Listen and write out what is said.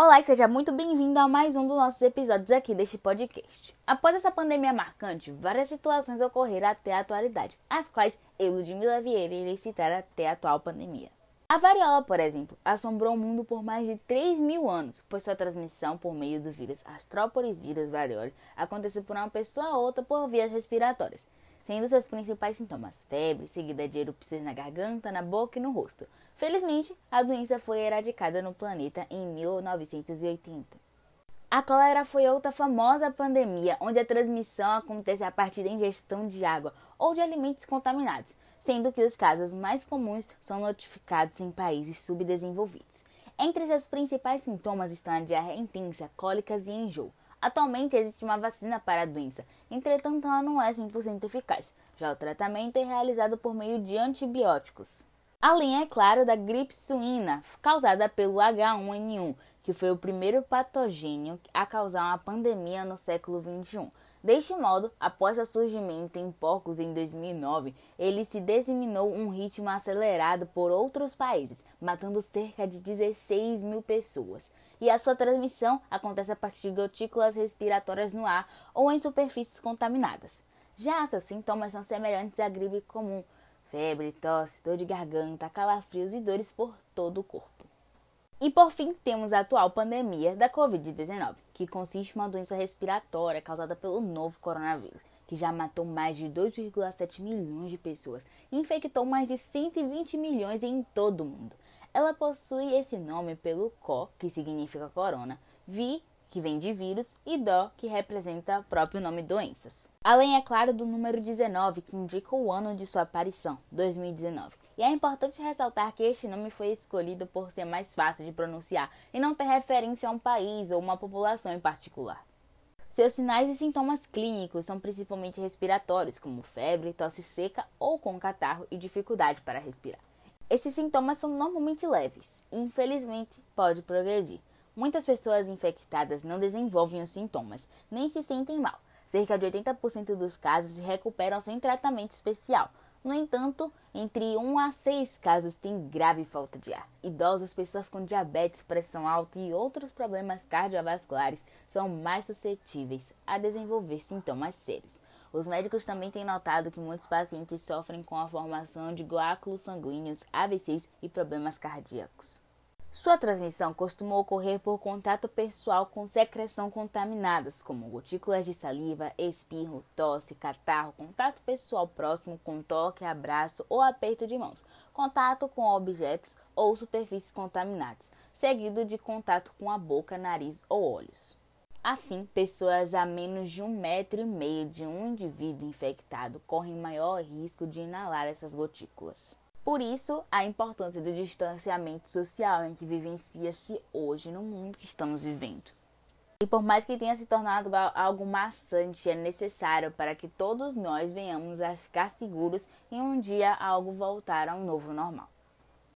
Olá e seja muito bem-vindo a mais um dos nossos episódios aqui deste podcast. Após essa pandemia marcante, várias situações ocorreram até a atualidade, as quais eu, Ludmila Vieira, irei citar até a atual pandemia. A variola, por exemplo, assombrou o mundo por mais de 3 mil anos, pois sua transmissão por meio do vírus Astropolis vírus variole aconteceu por uma pessoa a outra por vias respiratórias, sendo seus principais sintomas febre, seguida de erupções na garganta, na boca e no rosto. Felizmente, a doença foi eradicada no planeta em 1980. A cólera foi outra famosa pandemia, onde a transmissão acontece a partir da ingestão de água ou de alimentos contaminados, sendo que os casos mais comuns são notificados em países subdesenvolvidos. Entre seus principais sintomas estão a diarreia intensa, cólicas e enjoo. Atualmente existe uma vacina para a doença, entretanto ela não é 100% eficaz. Já o tratamento é realizado por meio de antibióticos. Além, é claro, da gripe suína, causada pelo H1N1, que foi o primeiro patogênio a causar uma pandemia no século XXI. Deste modo, após seu surgimento em porcos em 2009, ele se disseminou um ritmo acelerado por outros países, matando cerca de 16 mil pessoas. E a sua transmissão acontece a partir de gotículas respiratórias no ar ou em superfícies contaminadas. Já seus sintomas são semelhantes à gripe comum, febre, tosse, dor de garganta, calafrios e dores por todo o corpo. E por fim, temos a atual pandemia da Covid-19, que consiste em uma doença respiratória causada pelo novo coronavírus, que já matou mais de 2,7 milhões de pessoas e infectou mais de 120 milhões em todo o mundo. Ela possui esse nome pelo CO, que significa corona, vi, que vem de vírus, e dó, que representa o próprio nome doenças. Além, é claro, do número 19, que indica o ano de sua aparição, 2019. E é importante ressaltar que este nome foi escolhido por ser mais fácil de pronunciar e não ter referência a um país ou uma população em particular. Seus sinais e sintomas clínicos são principalmente respiratórios, como febre, tosse seca ou com catarro e dificuldade para respirar. Esses sintomas são normalmente leves e, infelizmente, pode progredir. Muitas pessoas infectadas não desenvolvem os sintomas, nem se sentem mal. Cerca de 80% dos casos se recuperam sem tratamento especial. No entanto, entre 1 a 6 casos têm grave falta de ar. Idosos, pessoas com diabetes, pressão alta e outros problemas cardiovasculares são mais suscetíveis a desenvolver sintomas sérios. Os médicos também têm notado que muitos pacientes sofrem com a formação de coágulos sanguíneos, AVCs e problemas cardíacos. Sua transmissão costuma ocorrer por contato pessoal com secreção contaminadas, como gotículas de saliva, espirro, tosse, catarro, contato pessoal próximo com toque, abraço ou aperto de mãos, contato com objetos ou superfícies contaminadas, seguido de contato com a boca, nariz ou olhos. Assim, pessoas a menos de um metro e meio de um indivíduo infectado correm maior risco de inalar essas gotículas. Por isso, a importância do distanciamento social em que vivencia-se hoje no mundo que estamos vivendo. E por mais que tenha se tornado algo maçante, é necessário para que todos nós venhamos a ficar seguros e um dia algo voltar ao novo normal.